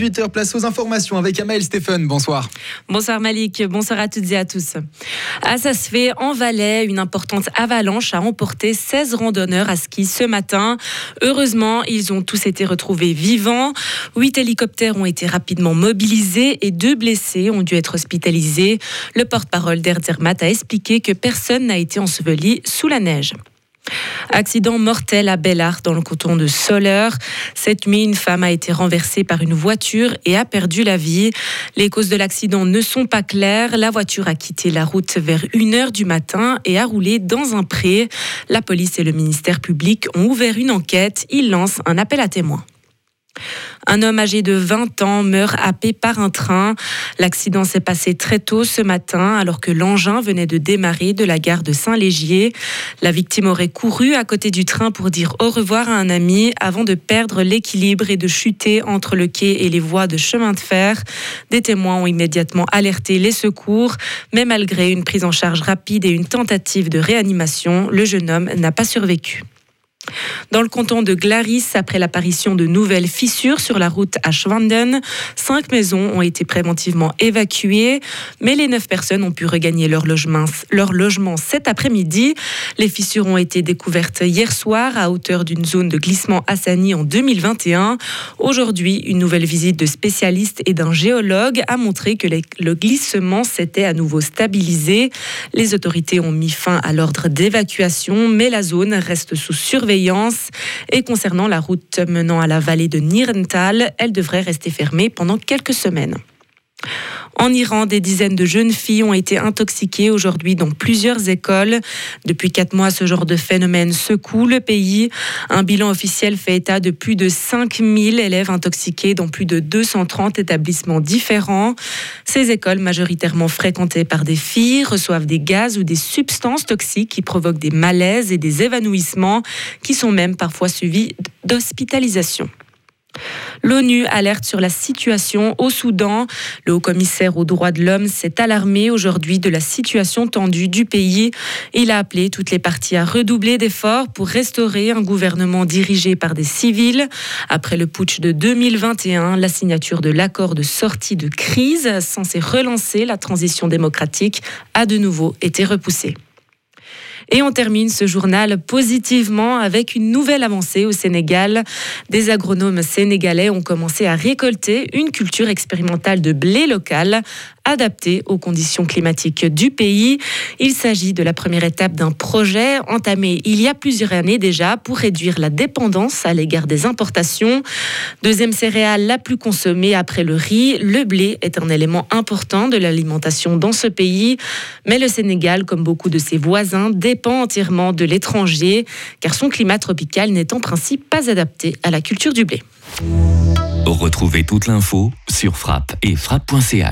18h, place aux informations avec Amael Stéphane. Bonsoir. Bonsoir Malik, bonsoir à toutes et à tous. À fait en Valais, une importante avalanche a emporté 16 randonneurs à ski ce matin. Heureusement, ils ont tous été retrouvés vivants. Huit hélicoptères ont été rapidement mobilisés et deux blessés ont dû être hospitalisés. Le porte-parole d'Erzermatt a expliqué que personne n'a été enseveli sous la neige. Accident mortel à Bellart dans le canton de Soleure. Cette nuit, une femme a été renversée par une voiture et a perdu la vie. Les causes de l'accident ne sont pas claires. La voiture a quitté la route vers 1h du matin et a roulé dans un pré. La police et le ministère public ont ouvert une enquête. Ils lancent un appel à témoins. Un homme âgé de 20 ans meurt happé par un train. L'accident s'est passé très tôt ce matin alors que l'engin venait de démarrer de la gare de Saint-Légier. La victime aurait couru à côté du train pour dire au revoir à un ami avant de perdre l'équilibre et de chuter entre le quai et les voies de chemin de fer. Des témoins ont immédiatement alerté les secours, mais malgré une prise en charge rapide et une tentative de réanimation, le jeune homme n'a pas survécu. Dans le canton de Glaris, après l'apparition de nouvelles fissures sur la route à Schwanden, cinq maisons ont été préventivement évacuées, mais les neuf personnes ont pu regagner leur logement, cet après-midi. Les fissures ont été découvertes hier soir à hauteur d'une zone de glissement Assani en 2021. Aujourd'hui, une nouvelle visite de spécialistes et d'un géologue a montré que le glissement s'était à nouveau stabilisé. Les autorités ont mis fin à l'ordre d'évacuation, mais la zone reste sous surveillance et concernant la route menant à la vallée de Nirental, elle devrait rester fermée pendant quelques semaines. En Iran, des dizaines de jeunes filles ont été intoxiquées aujourd'hui dans plusieurs écoles. Depuis quatre mois, ce genre de phénomène secoue le pays. Un bilan officiel fait état de plus de 5000 élèves intoxiqués dans plus de 230 établissements différents. Ces écoles, majoritairement fréquentées par des filles, reçoivent des gaz ou des substances toxiques qui provoquent des malaises et des évanouissements qui sont même parfois suivis d'hospitalisation. L'ONU alerte sur la situation au Soudan. Le haut-commissaire aux droits de l'homme s'est alarmé aujourd'hui de la situation tendue du pays. Il a appelé toutes les parties à redoubler d'efforts pour restaurer un gouvernement dirigé par des civils. Après le putsch de 2021, la signature de l'accord de sortie de crise censé relancer la transition démocratique a de nouveau été repoussée. Et on termine ce journal positivement avec une nouvelle avancée au Sénégal. Des agronomes sénégalais ont commencé à récolter une culture expérimentale de blé local adapté aux conditions climatiques du pays. Il s'agit de la première étape d'un projet entamé il y a plusieurs années déjà pour réduire la dépendance à l'égard des importations. Deuxième céréale la plus consommée après le riz, le blé est un élément important de l'alimentation dans ce pays. Mais le Sénégal, comme beaucoup de ses voisins, dépend entièrement de l'étranger car son climat tropical n'est en principe pas adapté à la culture du blé. Retrouvez toute l'info sur frappe et frappe.ch.